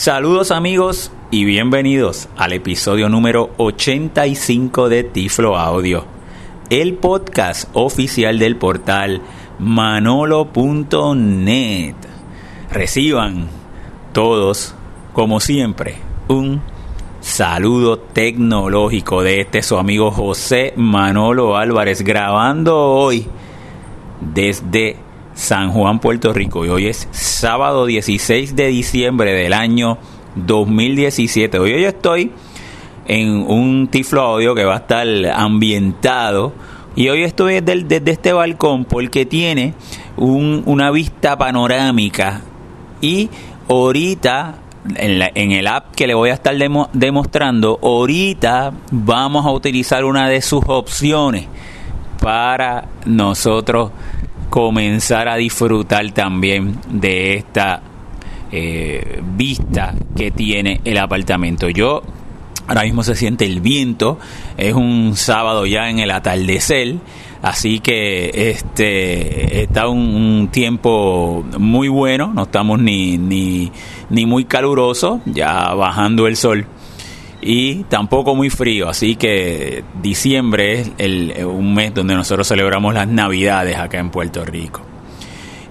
Saludos amigos y bienvenidos al episodio número 85 de Tiflo Audio, el podcast oficial del portal manolo.net. Reciban todos, como siempre, un saludo tecnológico de este su amigo José Manolo Álvarez grabando hoy desde San Juan, Puerto Rico. Y hoy es sábado 16 de diciembre del año 2017. Hoy estoy en un tiflo audio que va a estar ambientado. Y hoy estoy desde, este balcón porque tiene una vista panorámica. Y ahorita, en, el app que le voy a estar demostrando, ahorita vamos a utilizar una de sus opciones para nosotros comenzar a disfrutar también de esta eh, vista que tiene el apartamento. Yo ahora mismo se siente el viento, es un sábado ya en el atardecer, así que este está un, tiempo muy bueno, no estamos ni, ni, ni muy caluroso, ya bajando el sol y tampoco muy frío, así que diciembre es el, un mes donde nosotros celebramos las navidades acá en Puerto Rico.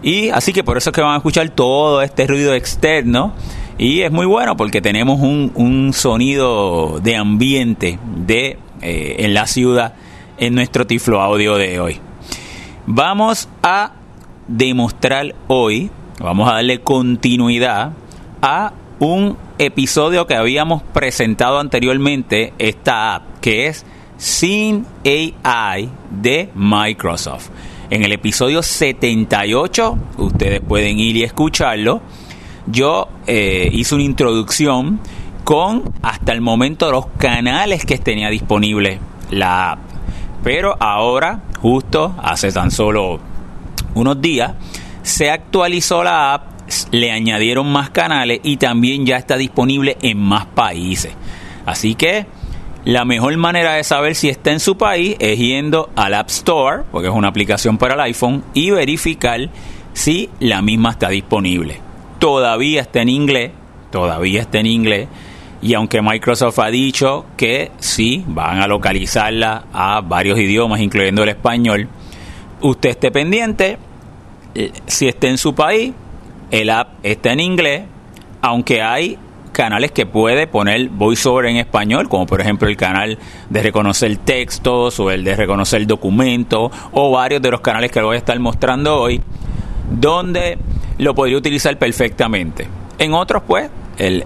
Y así que por eso es que van a escuchar todo este ruido externo y es muy bueno porque tenemos un, un sonido de ambiente de eh, en la ciudad en nuestro tiflo audio de hoy. Vamos a demostrar hoy, vamos a darle continuidad a un episodio que habíamos presentado anteriormente, esta app, que es Sin AI de Microsoft. En el episodio 78, ustedes pueden ir y escucharlo, yo eh, hice una introducción con hasta el momento los canales que tenía disponible la app. Pero ahora, justo hace tan solo unos días, se actualizó la app le añadieron más canales y también ya está disponible en más países. Así que la mejor manera de saber si está en su país es yendo al App Store, porque es una aplicación para el iPhone, y verificar si la misma está disponible. Todavía está en inglés, todavía está en inglés, y aunque Microsoft ha dicho que sí, van a localizarla a varios idiomas, incluyendo el español, usted esté pendiente, eh, si está en su país, el app está en inglés, aunque hay canales que puede poner voiceover en español, como por ejemplo el canal de reconocer textos o el de reconocer documentos o varios de los canales que voy a estar mostrando hoy, donde lo podría utilizar perfectamente. En otros, pues,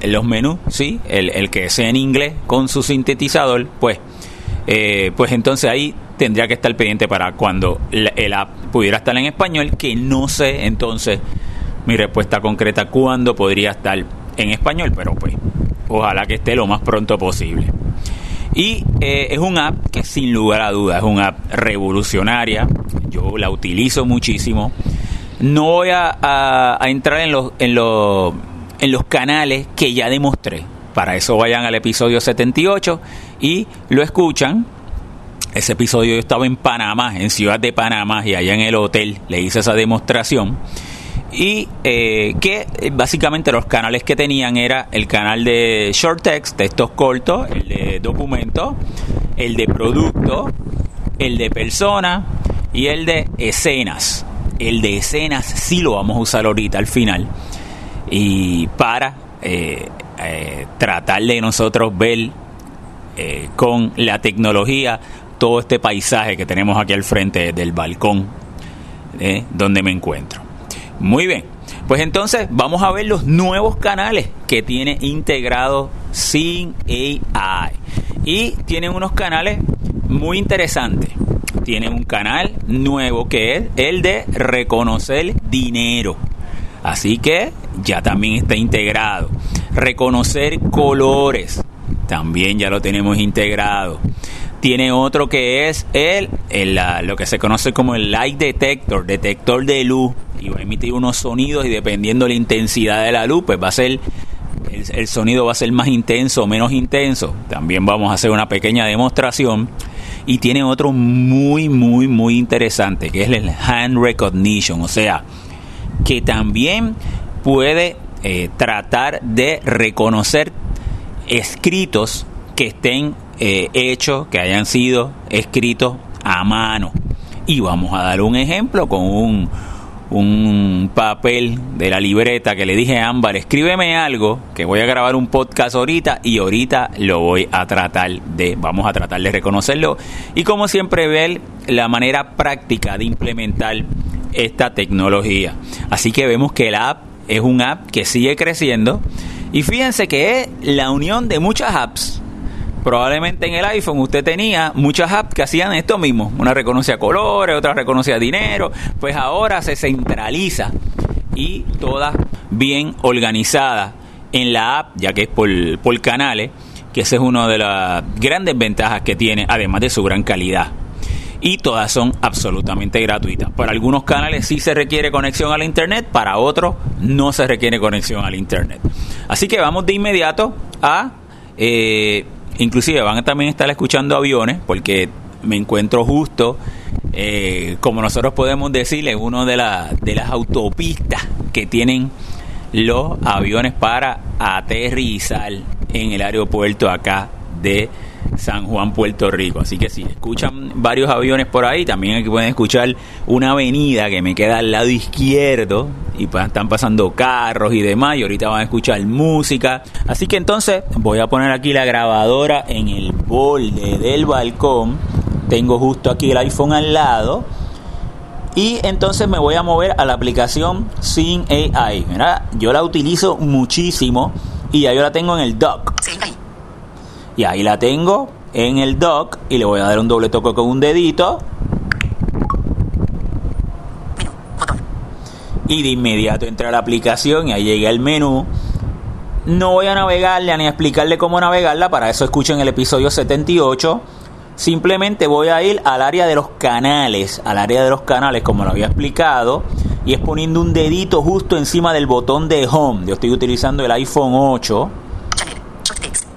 los menús, sí, el, que sea en inglés con su sintetizador, pues, eh, pues entonces ahí tendría que estar pendiente para cuando el app pudiera estar en español, que no sé entonces mi respuesta concreta cuándo podría estar en español, pero pues ojalá que esté lo más pronto posible. Y eh, es un app que sin lugar a dudas es una app revolucionaria. Yo la utilizo muchísimo. No voy a, entrar en los, en, los, en los canales que ya demostré. Para eso vayan al episodio 78 y lo escuchan. Ese episodio yo estaba en Panamá, en Ciudad de Panamá, y allá en el hotel le hice esa demostración y eh, que eh, básicamente los canales que tenían era el canal de short text, textos cortos, el de documento, el de producto, el de persona y el de escenas. El de escenas sí lo vamos a usar ahorita al final y para eh, tratar de nosotros ver con la tecnología todo este paisaje que tenemos aquí al frente del balcón donde me encuentro. Muy bien. Pues entonces vamos a ver los nuevos canales que tiene integrado Sin AI. Y tienen unos canales muy interesantes. Tiene un canal nuevo que es el de reconocer dinero. Así que ya también está integrado. Reconocer colores. También ya lo tenemos integrado. Tiene otro que es el, lo que se conoce como el light detector, detector de luz y va a emitir unos sonidos y dependiendo de la intensidad de la luz, pues va a ser el, sonido va a ser más intenso o menos intenso. También vamos a hacer una pequeña demostración. Y tiene otro muy, muy, muy interesante, que es el hand recognition. O sea, que también puede eh, tratar de reconocer escritos que estén eh, hechos, que hayan sido escritos a mano. Y vamos a dar un ejemplo con un, un papel de la libreta que le dije a Ámbar, escríbeme algo, que voy a grabar un podcast ahorita y ahorita lo voy a tratar de, vamos a tratar de reconocerlo. Y como siempre ver la manera práctica de implementar esta tecnología. Así que vemos que la app es un app que sigue creciendo y fíjense que es la unión de muchas apps probablemente en el iPhone usted tenía muchas apps que hacían esto mismo. Una reconocía colores, otra reconocía dinero. Pues ahora se centraliza y todas bien organizadas en la app, ya que es por, por canales, que esa es una de las grandes ventajas que tiene, además de su gran calidad. Y todas son absolutamente gratuitas. Para algunos canales sí se requiere conexión al Internet, para otros no se requiere conexión al Internet. Así que vamos de inmediato a eh, inclusive van a también estar escuchando aviones porque me encuentro justo, eh, como nosotros podemos decirle, uno de, de las autopistas que tienen los aviones para aterrizar en el aeropuerto acá de San Juan, Puerto Rico. Así que si escuchan varios aviones por ahí, también aquí pueden escuchar una avenida que me queda al lado izquierdo y están pasando carros y demás y ahorita van a escuchar música. Así que entonces voy a poner aquí la grabadora en el borde del balcón. Tengo justo aquí el iPhone al lado. Y entonces me voy a mover a la aplicación Sin AI. Yo la utilizo muchísimo y ya yo la tengo en el dock. Y ahí la tengo en el dock y le voy a dar un doble toque con un dedito. Y de inmediato entra a la aplicación y ahí llega el menú. No voy a navegarle ni a explicarle cómo navegarla, para eso escuchen el episodio 78. Simplemente voy a ir al área de los canales, al área de los canales como lo había explicado, y es poniendo un dedito justo encima del botón de home. Yo estoy utilizando el iPhone 8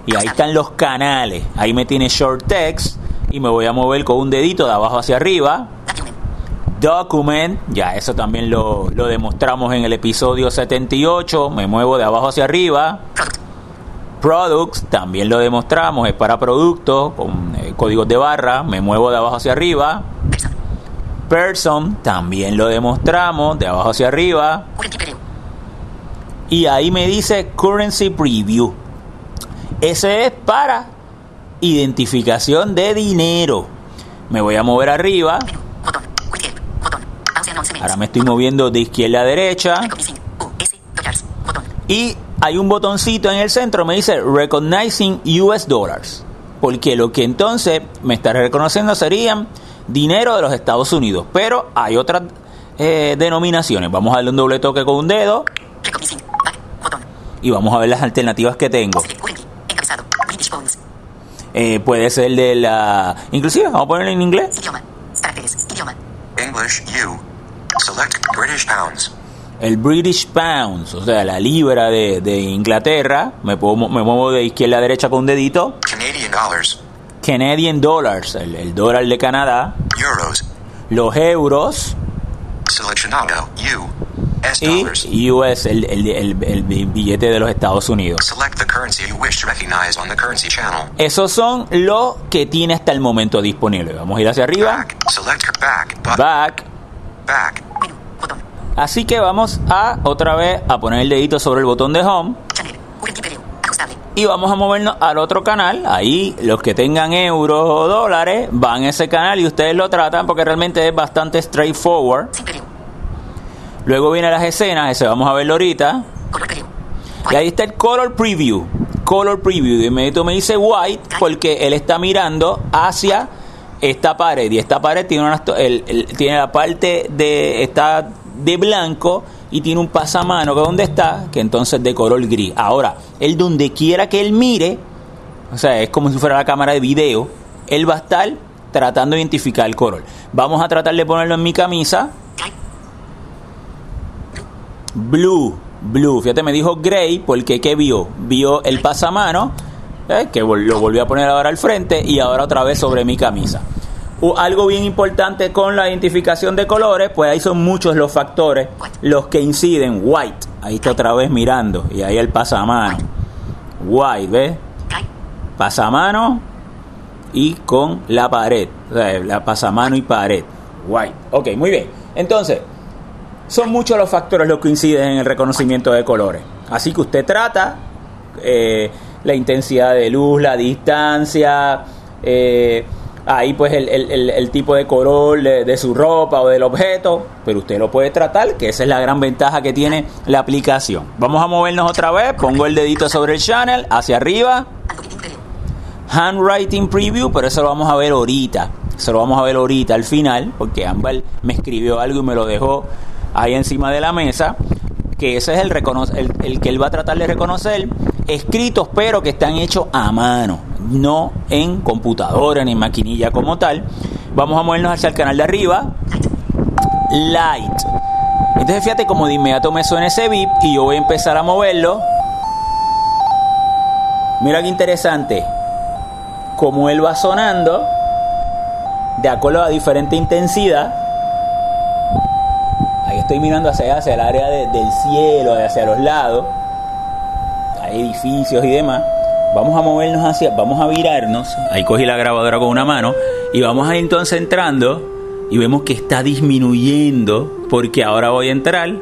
y ahí están los canales. Ahí me tiene short text y me voy a mover con un dedito de abajo hacia arriba. Document, ya eso también lo, demostramos en el episodio 78. Me muevo de abajo hacia arriba. Products, también lo demostramos, es para productos con eh, códigos de barra. Me muevo de abajo hacia arriba. Person, también lo demostramos, de abajo hacia arriba. Y ahí me dice Currency Preview. Ese es para identificación de dinero. Me voy a mover arriba. Ahora me estoy moviendo de izquierda a derecha. Y hay un botoncito en el centro, me dice Recognizing US Dollars. Porque lo que entonces me está reconociendo serían dinero de los Estados Unidos. Pero hay otras eh, denominaciones. Vamos a darle un doble toque con un dedo. Y vamos a ver las alternativas que tengo. Eh, puede ser de la... Inclusive, vamos a ponerlo en inglés. English, U. Select British Pounds. El British Pounds, o sea, la libra de, de Inglaterra. Me, puedo, me muevo de izquierda a derecha con un dedito. Canadian Dollars. Canadian Dollars, el, el dólar de Canadá. Euros. Los euros. Seleccionado, U y US, el, el, el, billete de los Estados Unidos. Esos son los que tiene hasta el momento disponible. Vamos a ir hacia arriba. Back. Back. Así que vamos a otra vez a poner el dedito sobre el botón de home. Y vamos a movernos al otro canal. Ahí los que tengan euros o dólares van a ese canal y ustedes lo tratan porque realmente es bastante straightforward. Luego vienen las escenas, ese vamos a verlo ahorita. Y ahí está el color preview. Color preview. De inmediato me dice white porque él está mirando hacia esta pared. Y esta pared tiene, una, tiene la parte de. está de blanco y tiene un pasamano que donde está, que entonces de color gris. Ahora, él donde quiera que él mire, o sea, es como si fuera la cámara de video, él va a estar tratando de identificar el color. Vamos a tratar de ponerlo en mi camisa Blue, blue. Fíjate, me dijo gray porque ¿qué vio? Vio el pasamano, eh, que lo volvió a poner ahora al frente y ahora otra vez sobre mi camisa. algo bien importante con la identificación de colores, pues ahí son muchos los factores los que inciden. White, ahí está otra vez mirando, y ahí el pasamano. White, ¿ves? Pasamano y con la pared, o sea, la pasamano y pared. White, ok, muy bien. Entonces, son muchos los factores los que inciden en el reconocimiento de colores. Así que usted trata eh, la intensidad de luz, la distancia, eh, ahí pues el, tipo de color de, su ropa o del objeto, pero usted lo puede tratar, que esa es la gran ventaja que tiene la aplicación. Vamos a movernos otra vez, pongo el dedito sobre el channel, hacia arriba, handwriting preview, pero eso lo vamos a ver ahorita, eso lo vamos a ver ahorita al final, porque Amber me escribió algo y me lo dejó ahí encima de la mesa, que ese es el, que él va a tratar de reconocer escritos, pero que están hechos a mano, no en computadora ni en maquinilla como tal. Vamos a movernos hacia el canal de arriba. Light. Entonces fíjate como de inmediato me suena ese beep y yo voy a empezar a moverlo. Mira qué interesante. Como él va sonando, de acuerdo a diferente intensidad. Estoy mirando hacia, hacia el área del cielo, hacia los lados edificios y demás, vamos a movernos hacia, vamos a virarnos, ahí cogí la grabadora con una mano y vamos a ir entonces entrando y vemos que está disminuyendo porque ahora voy a entrar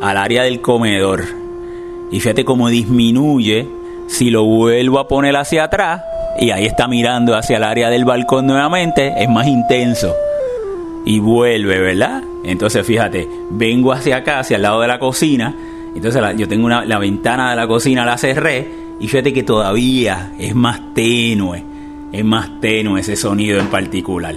al área del comedor. Y fíjate cómo disminuye si lo vuelvo a poner hacia atrás y ahí está mirando hacia el área del balcón nuevamente, es más intenso. Y vuelve, ¿verdad? Entonces fíjate, vengo hacia acá, hacia el lado de la cocina entonces yo tengo la ventana de la cocina, la cerré y fíjate que todavía es más tenue, es más tenue ese sonido en particular.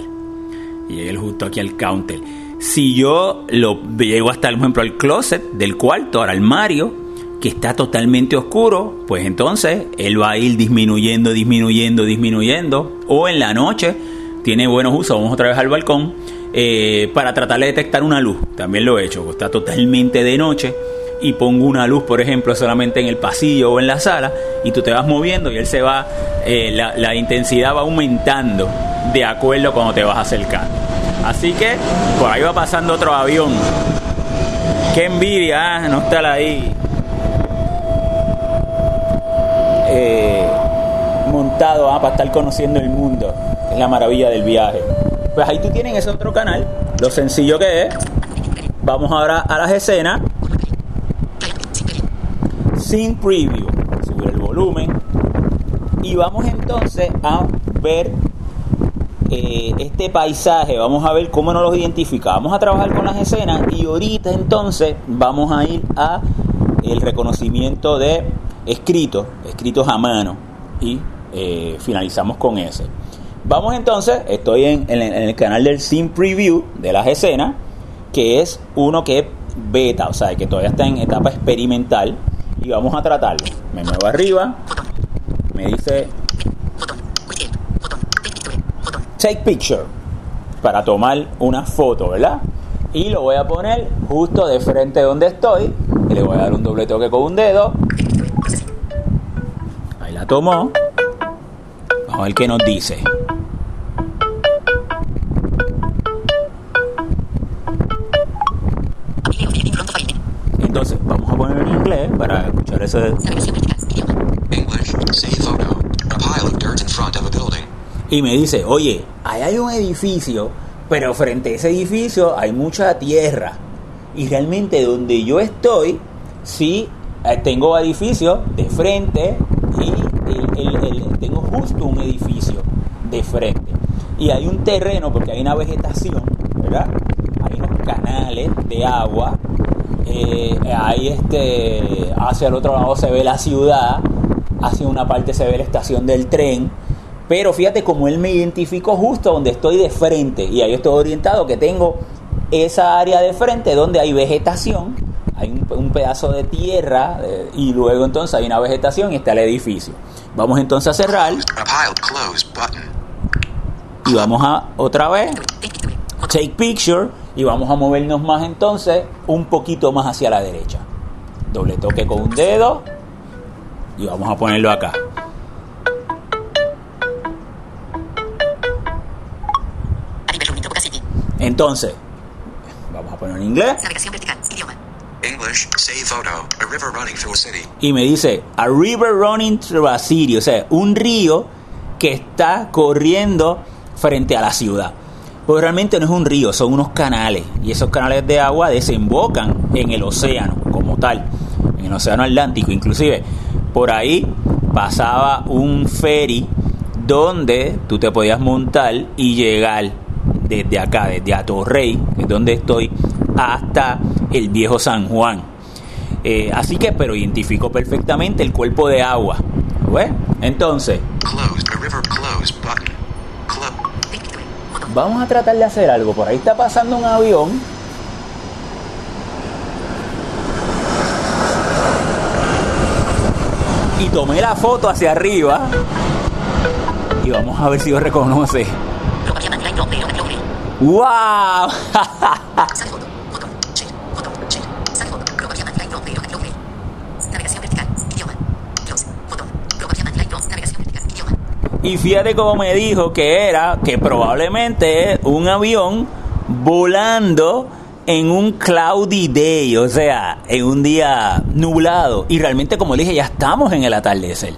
Y él justo aquí al counter. Si yo lo llego hasta, por ejemplo, al closet del cuarto, al armario, que está totalmente oscuro, pues entonces él va a ir disminuyendo, disminuyendo, disminuyendo. O en la noche, tiene buenos usos, vamos otra vez al balcón, eh, para tratar de detectar una luz. También lo he hecho, está totalmente de noche y pongo una luz, por ejemplo, solamente en el pasillo o en la sala, y tú te vas moviendo y él se va, eh, la, intensidad va aumentando de acuerdo cuando te vas acercando. Así que por ahí va pasando otro avión. Qué envidia, ¿ah? no estar ahí eh, montado ¿ah? para estar conociendo el mundo. Es la maravilla del viaje. Pues ahí tú tienes ese otro canal, lo sencillo que es. Vamos ahora a las escenas. Sin preview, subir el volumen. Y vamos entonces a ver eh, este paisaje, vamos a ver cómo nos los identifica, vamos a trabajar con las escenas y ahorita entonces vamos a ir a el reconocimiento de escritos, escritos a mano. Y eh, finalizamos con ese. Vamos entonces, estoy en, el canal del Sim Preview de las escenas, que es uno que es beta, o sea, que todavía está en etapa experimental y vamos a tratarlo. Me muevo arriba, me dice take picture para tomar una foto, ¿verdad? Y lo voy a poner justo de frente donde estoy le voy a dar un doble toque con un dedo. Ahí la tomó. Vamos a ver qué nos dice. Para escuchar ese. Y me dice, oye, ahí hay un edificio, pero frente a ese edificio hay mucha tierra. Y realmente donde yo estoy, sí eh, tengo edificios de frente y tengo justo un edificio de frente. Y hay un terreno, porque hay una vegetación, ¿verdad? Hay unos canales de agua eh, ahí este, hacia el otro lado se ve la ciudad, hacia una parte se ve la estación del tren, pero fíjate como él me identificó justo donde estoy de frente y ahí estoy orientado que tengo esa área de frente donde hay vegetación, hay un, pedazo de tierra eh, y luego entonces hay una vegetación y está el edificio. Vamos entonces a cerrar. Y vamos a otra vez take picture y vamos a movernos más entonces un poquito más hacia la derecha. Doble toque con un dedo y vamos a ponerlo acá. Entonces, vamos a poner en inglés. English, a river running through. Y me dice, a river running through a city. O sea, un río que está corriendo frente a la ciudad. Pues realmente no es un río, son unos canales. Y esos canales de agua desembocan en el océano como tal. En el océano Atlántico. Inclusive, por ahí pasaba un ferry donde tú te podías montar y llegar desde acá, desde Atorrey, que es donde estoy, hasta el viejo San Juan. Eh, así que, pero identifico perfectamente el cuerpo de agua. Bueno, entonces, Closed, a river close button. Close. Victory. Botón. Vamos a tratar de hacer algo. Por ahí está pasando un avión. Y tomé la foto hacia arriba. Y vamos a ver si lo reconoce. ¡Wow! Sale foto. Botón. Share. Botón. Share. Sale foto. Propaganda line drop pero doble. Navegación vertical. Idioma. Close. Botón. Propaganda line drop. Navegación vertical. Idioma. Y fíjate cómo me dijo que era que probablemente un avión volando en un cloudy day, o sea, en un día nublado. Y realmente, como le dije, ya estamos en el atardecer.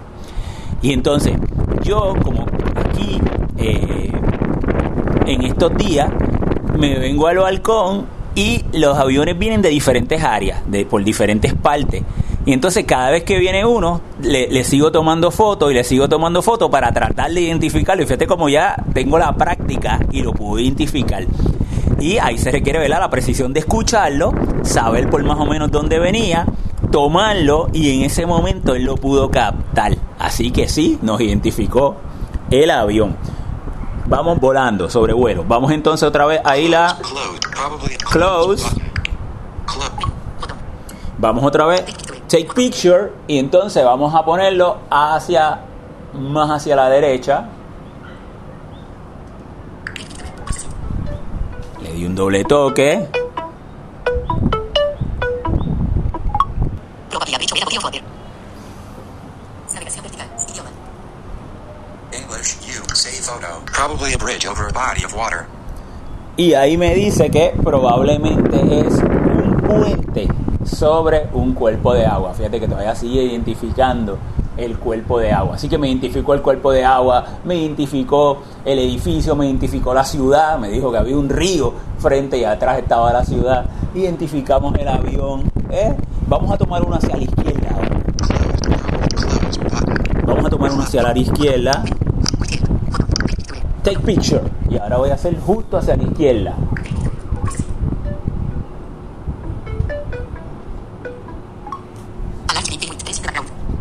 Y entonces, yo como aquí, eh, en estos días, me vengo al balcón y los aviones vienen de diferentes áreas, de, por diferentes partes. Y entonces cada vez que viene uno, le, le sigo tomando fotos y le sigo tomando fotos para tratar de identificarlo. Y fíjate como ya tengo la práctica y lo puedo identificar. Y ahí se requiere ver la precisión de escucharlo, saber por más o menos dónde venía, tomarlo y en ese momento él lo pudo captar. Así que sí, nos identificó el avión. Vamos volando sobre vuelo. Vamos entonces otra vez ahí la Close. Vamos otra vez, take picture, y entonces vamos a ponerlo hacia, más hacia la derecha. Le di un doble toque. Probabilidad de chover foder. Navegación vertical. Idioma. English, you, save photo, probably a bridge over a body of water. Y ahí me dice que probablemente es un puente sobre un cuerpo de agua. Fíjate que todavía sigue identificando el cuerpo de agua. Así que me identificó el cuerpo de agua, me identificó el edificio, me identificó la ciudad, me dijo que había un río frente y atrás estaba la ciudad. Identificamos el avión. ¿eh? Vamos a tomar uno hacia la izquierda. Vamos a tomar uno hacia la izquierda. Take picture. Y ahora voy a hacer justo hacia la izquierda.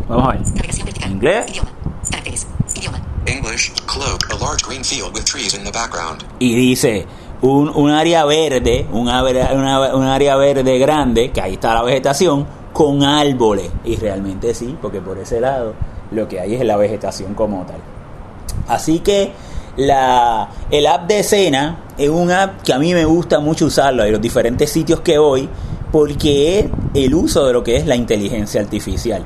Vamos a ver. Inglés. English, cloak, a large green field with trees in the background. y dice un, un área verde, un área, una- un área verde grande, que ahí está la vegetación, con árboles. Y realmente sí, porque por ese lado lo que hay es la vegetación como tal. Así que la, el app de escena es un app que a mí me gusta mucho usarlo en los diferentes sitios que voy, porque es el uso de lo que es la inteligencia artificial.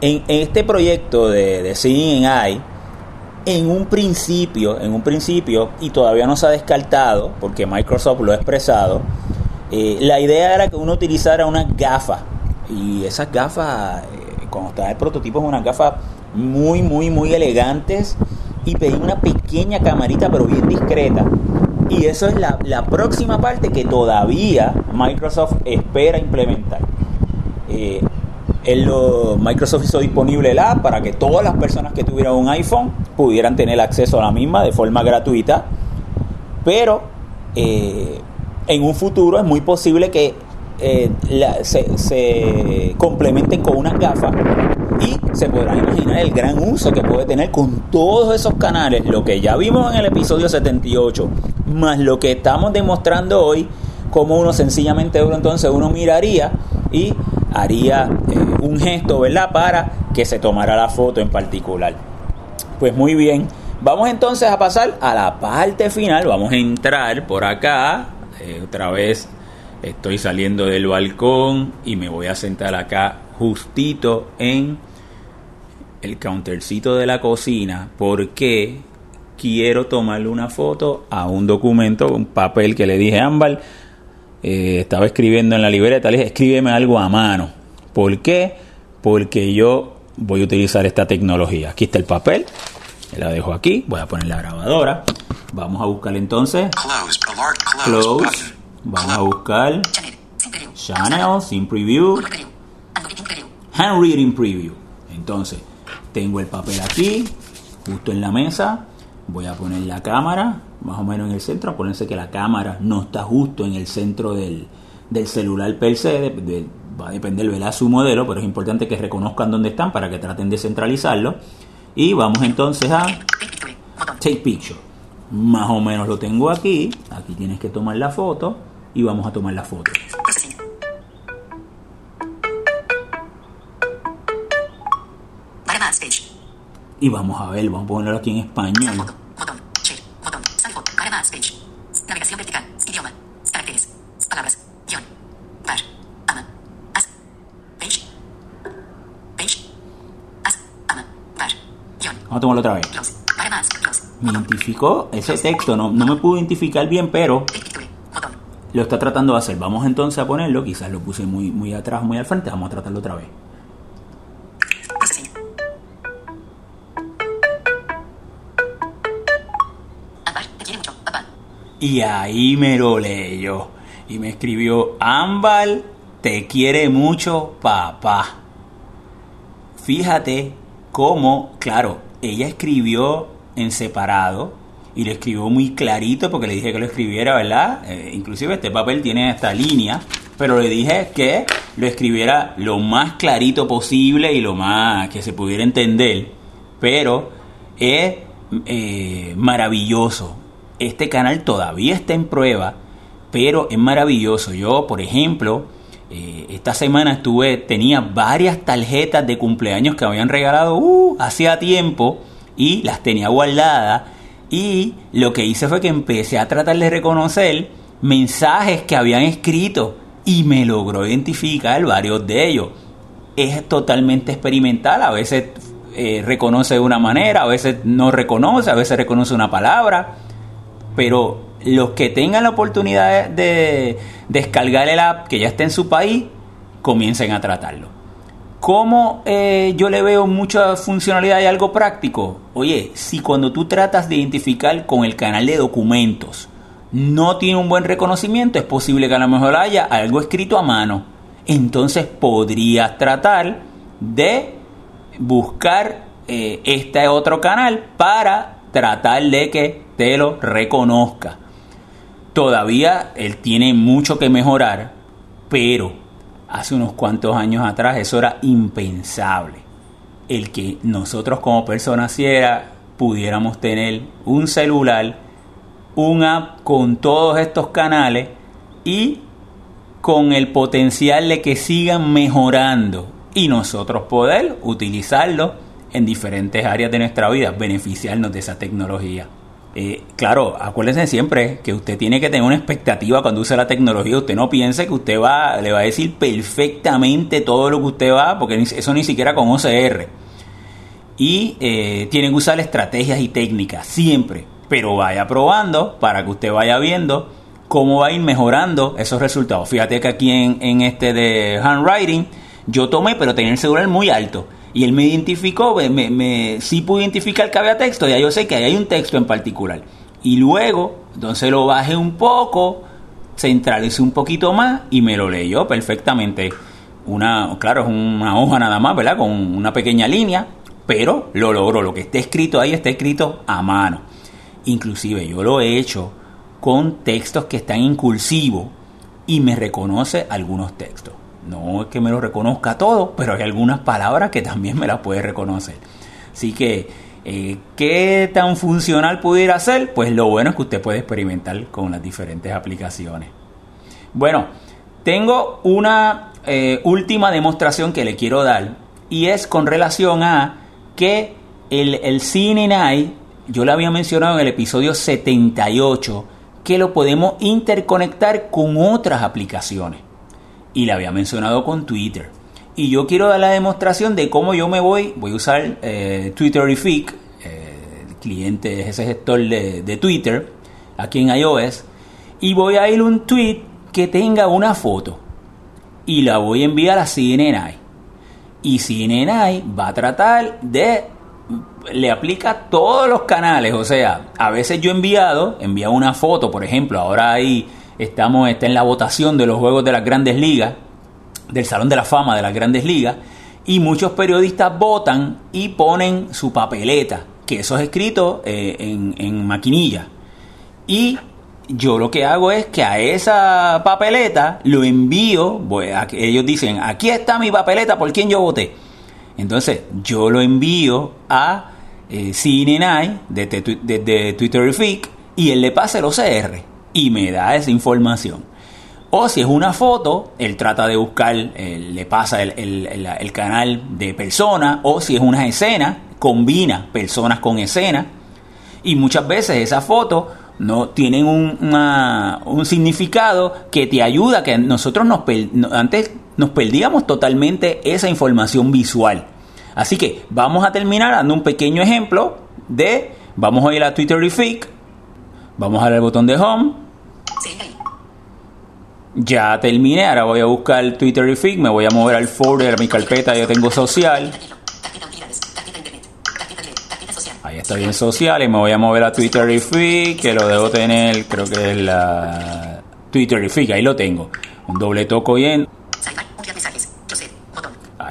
En, en este proyecto de, de Seeing en un principio, en un principio, y todavía no se ha descartado, porque Microsoft lo ha expresado, eh, la idea era que uno utilizara unas gafas. Y esas gafas, eh, cuando estaba el prototipo, es unas gafas muy, muy, muy elegantes. Y pedí una pequeña camarita, pero bien discreta. Y eso es la, la próxima parte que todavía Microsoft espera implementar. Eh, él lo- Microsoft hizo disponible el app para que todas las personas que tuvieran un iPhone pudieran tener acceso a la misma de forma gratuita. Pero eh, en un futuro es muy posible que eh, la- se, complementen con unas gafas y se podrán imaginar el gran uso que puede tener con todos esos canales, lo que ya vimos en el episodio 78, más lo que estamos demostrando hoy, como uno sencillamente entonces uno miraría y haría eh, un gesto, ¿verdad? Para que se tomara la foto en particular. Pues muy bien, vamos entonces a pasar a la parte final, vamos a entrar por acá, eh, otra vez estoy saliendo del balcón y me voy a sentar acá justito en el countercito de la cocina porque quiero tomarle una foto a un documento, un papel que le dije a Ámbar. eh, estaba escribiendo en la libreta, le dije, escríbeme algo a mano. ¿Por qué? Porque yo voy a utilizar esta tecnología. Aquí está el papel, la dejo aquí, voy a poner la grabadora. Vamos a buscar entonces Close. Close. Vamos a buscar Channel. Sin preview. Channel, sin preview. Entonces, tengo el papel aquí, justo en la mesa. Voy a poner la cámara, más o menos en el centro. Acuérdense que la cámara no está justo en el centro del, del celular per se. de- de- va a depender, ¿verdad? Su modelo, pero es importante que reconozcan dónde están para que traten de centralizarlo. Y vamos entonces a Take picture. Más o menos lo tengo aquí. Aquí tienes que tomar la foto y vamos a tomar la foto. Y vamos a ver, vamos a ponerlo aquí en español. foto. Botón. Share. Botón. Scan foto. Para más page. Navegación vertical. Idioma. Caracteres. Palabras. Guión. Var. Ama. As. Page. Page. As. Ama. Var. Guión. Vamos a tomarlo otra vez. Me identificó ese texto, no, no me pudo identificar bien, pero lo está tratando de hacer. Vamos entonces a ponerlo, quizás lo puse muy, muy atrás, muy al frente, vamos a tratarlo otra vez. Y ahí me lo leyó. Y me escribió, Ámbar, te quiere mucho papá. Fíjate cómo, claro, ella escribió en separado y lo escribió muy clarito porque le dije que lo escribiera, ¿verdad? Eh, inclusive este papel tiene esta línea, pero le dije que lo escribiera lo más clarito posible y lo más que se pudiera entender. Pero es eh, maravilloso. Este canal todavía está en prueba, pero es maravilloso. Yo, por ejemplo, eh, esta semana estuve, tenía varias tarjetas de cumpleaños que habían regalado uh, hacía tiempo y las tenía guardadas. Y lo que hice fue que empecé a tratar de reconocer mensajes que habían escrito y me logró identificar varios de ellos. Es totalmente experimental, a veces eh, reconoce de una manera, a veces no reconoce, a veces reconoce una palabra, pero los que tengan la oportunidad de, de descargar el app que ya esté en su país, comiencen a tratarlo. ¿Cómo eh, yo le veo mucha funcionalidad y algo práctico? Oye, si cuando tú tratas de identificar con el canal de documentos no tiene un buen reconocimiento, es posible que a lo mejor haya algo escrito a mano. Entonces podrías tratar de buscar eh, este otro canal para tratar de que te lo reconozca. Todavía él tiene mucho que mejorar, pero hace unos cuantos años atrás eso era impensable. El que nosotros como personas ciera pudiéramos tener un celular, un app con todos estos canales y con el potencial de que sigan mejorando y nosotros poder utilizarlo en diferentes áreas de nuestra vida, beneficiarnos de esa tecnología. Eh, claro, acuérdense siempre que usted tiene que tener una expectativa cuando use la tecnología. Usted no piense que usted va, le va a decir perfectamente todo lo que usted va, porque eso ni siquiera con OCR. Y eh, tienen que usar estrategias y técnicas siempre, pero vaya probando para que usted vaya viendo cómo va a ir mejorando esos resultados. Fíjate que aquí en, en este de handwriting yo tomé, pero tenía el celular muy alto. Y él me identificó, me, me, sí pude identificar que había texto, ya yo sé que ahí hay un texto en particular. Y luego, entonces lo bajé un poco, centralicé un poquito más y me lo leyó perfectamente. Una, claro, es una hoja nada más, ¿verdad? Con una pequeña línea, pero lo logró. Lo que está escrito ahí está escrito a mano. Inclusive yo lo he hecho con textos que están en cursivo y me reconoce algunos textos. No es que me lo reconozca todo, pero hay algunas palabras que también me las puede reconocer. Así que, eh, ¿qué tan funcional pudiera ser? Pues lo bueno es que usted puede experimentar con las diferentes aplicaciones. Bueno, tengo una eh, última demostración que le quiero dar y es con relación a que el, el CNI, yo le había mencionado en el episodio 78, que lo podemos interconectar con otras aplicaciones. Y le había mencionado con Twitter. Y yo quiero dar la demostración de cómo yo me voy, voy a usar eh, Twitterific, eh, cliente, ese gestor de, de Twitter, aquí en iOS, y voy a ir un tweet que tenga una foto y la voy a enviar a CNNI. Y CNNI va a tratar de le aplica todos los canales, o sea, a veces yo he enviado, enviado una foto, por ejemplo, ahora ahí estamos está en la votación de los juegos de las Grandes Ligas, del Salón de la Fama de las Grandes Ligas, y muchos periodistas votan y ponen su papeleta, que eso es escrito eh, en, maquinilla. Y yo lo que hago es que a esa papeleta lo envío, ellos dicen, aquí está mi papeleta por quien yo voté. Entonces yo lo envío a eh, CNN desde, desde Twitterific y él le pasa el OCR y me da esa información. O si es una foto, él trata de buscar, le pasa el, el, canal de persona. O si es una escena, combina personas con escena. Y muchas veces esa foto no tienen un, un significado que te ayuda, que nosotros nos antes nos perdíamos totalmente esa información visual. Así que vamos a terminar dando un pequeño ejemplo de, vamos a ir a Twitterific, vamos a dar el botón de home. Ya terminé, ahora voy a buscar Twitterific, me voy a mover al folder, a mi carpeta, yo tengo social. Ahí está bien social y me voy a mover a Twitterific, que lo debo tener, creo que es la Twitterific, ahí lo tengo. Un doble toco y en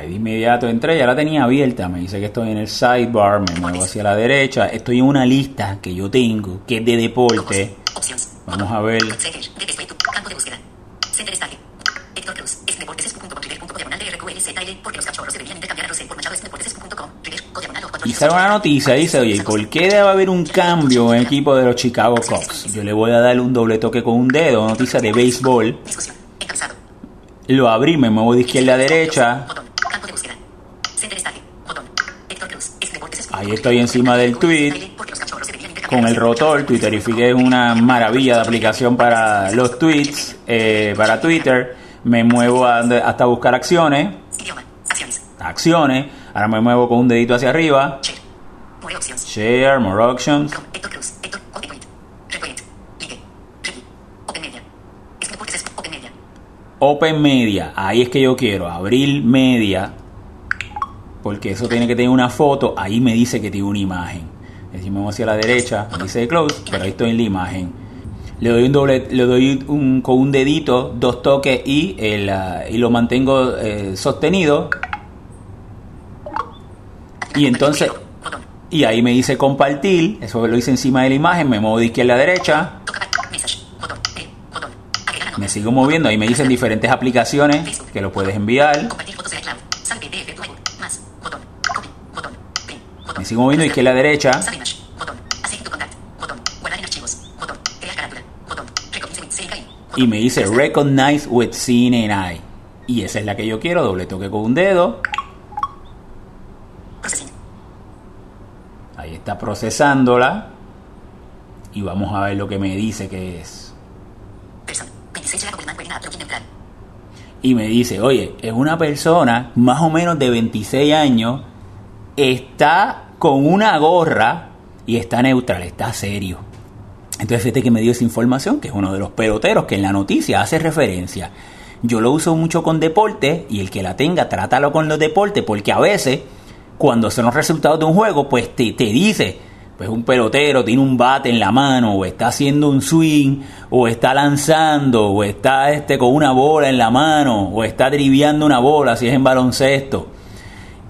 de inmediato entré, ya la tenía abierta, me dice que estoy en el sidebar, me muevo hacia la derecha, estoy en una lista que yo tengo, que es de deporte. Vamos a ver. Y sale una noticia, dice, oye, ¿y por qué debe haber un cambio en el equipo de los Chicago Cubs? Yo le voy a dar un doble toque con un dedo, noticia de béisbol. Lo abrí, me muevo de izquierda a derecha. Ahí estoy encima del tweet con el rotor. Twitterifique es una maravilla de aplicación para los tweets, eh, para Twitter. Me muevo hasta buscar acciones. Acciones. Ahora me muevo con un dedito hacia arriba. Share, more options. Open Media. Ahí es que yo quiero. Abrir Media porque eso tiene que tener una foto, ahí me dice que tiene una imagen. Decimos hacia la derecha, dice close, pero ahí estoy en la imagen. Le doy un doble, le doy un, con un dedito, dos toques y, el, y lo mantengo eh, sostenido. Y entonces, y ahí me dice compartir, eso lo hice encima de la imagen, me muevo de izquierda a derecha. Me sigo moviendo, ahí me dicen diferentes aplicaciones que lo puedes enviar. Me sigo moviendo izquierda a derecha. Y me dice Recognize with CNI. Y esa es la que yo quiero. Doble toque con un dedo. Ahí está procesándola. Y vamos a ver lo que me dice que es. Y me dice, oye, es una persona más o menos de 26 años. Está con una gorra y está neutral, está serio. Entonces fíjate que me dio esa información, que es uno de los peloteros que en la noticia hace referencia. Yo lo uso mucho con deporte y el que la tenga, trátalo con los deportes, porque a veces, cuando son los resultados de un juego, pues te, te dice, pues un pelotero tiene un bate en la mano, o está haciendo un swing, o está lanzando, o está este, con una bola en la mano, o está driviando una bola si es en baloncesto.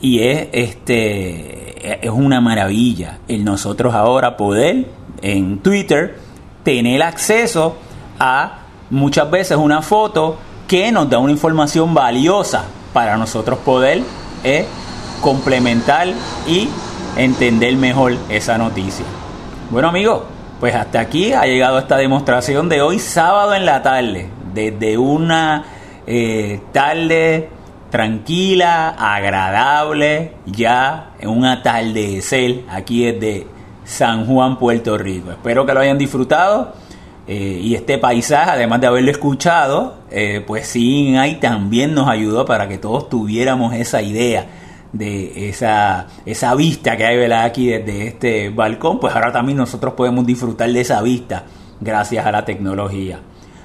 Y es este es una maravilla el nosotros ahora poder en Twitter tener acceso a muchas veces una foto que nos da una información valiosa para nosotros poder eh, complementar y entender mejor esa noticia. Bueno amigos, pues hasta aquí ha llegado esta demostración de hoy sábado en la tarde, desde una eh, tarde tranquila, agradable, ya en un atardecer aquí desde San Juan, Puerto Rico. Espero que lo hayan disfrutado eh, y este paisaje, además de haberlo escuchado, eh, pues sí, ahí también nos ayudó para que todos tuviéramos esa idea de esa, esa vista que hay ¿verdad? aquí desde este balcón, pues ahora también nosotros podemos disfrutar de esa vista gracias a la tecnología.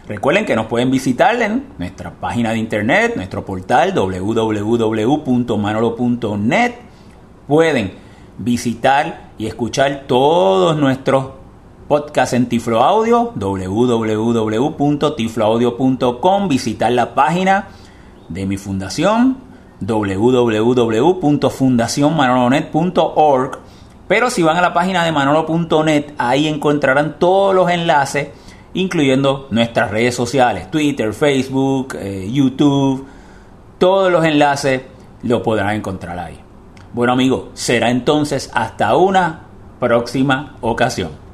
Recuerden que nos pueden visitar en nuestra página de internet, nuestro portal www.manolo.net. Pueden visitar y escuchar todos nuestros podcasts en Tiflo Audio, www.tifloaudio.com, visitar la página de mi fundación, www.fundacionmanolonet.org. Pero si van a la página de manolo.net, ahí encontrarán todos los enlaces incluyendo nuestras redes sociales, Twitter, Facebook, eh, YouTube, todos los enlaces los podrán encontrar ahí. Bueno amigos, será entonces hasta una próxima ocasión.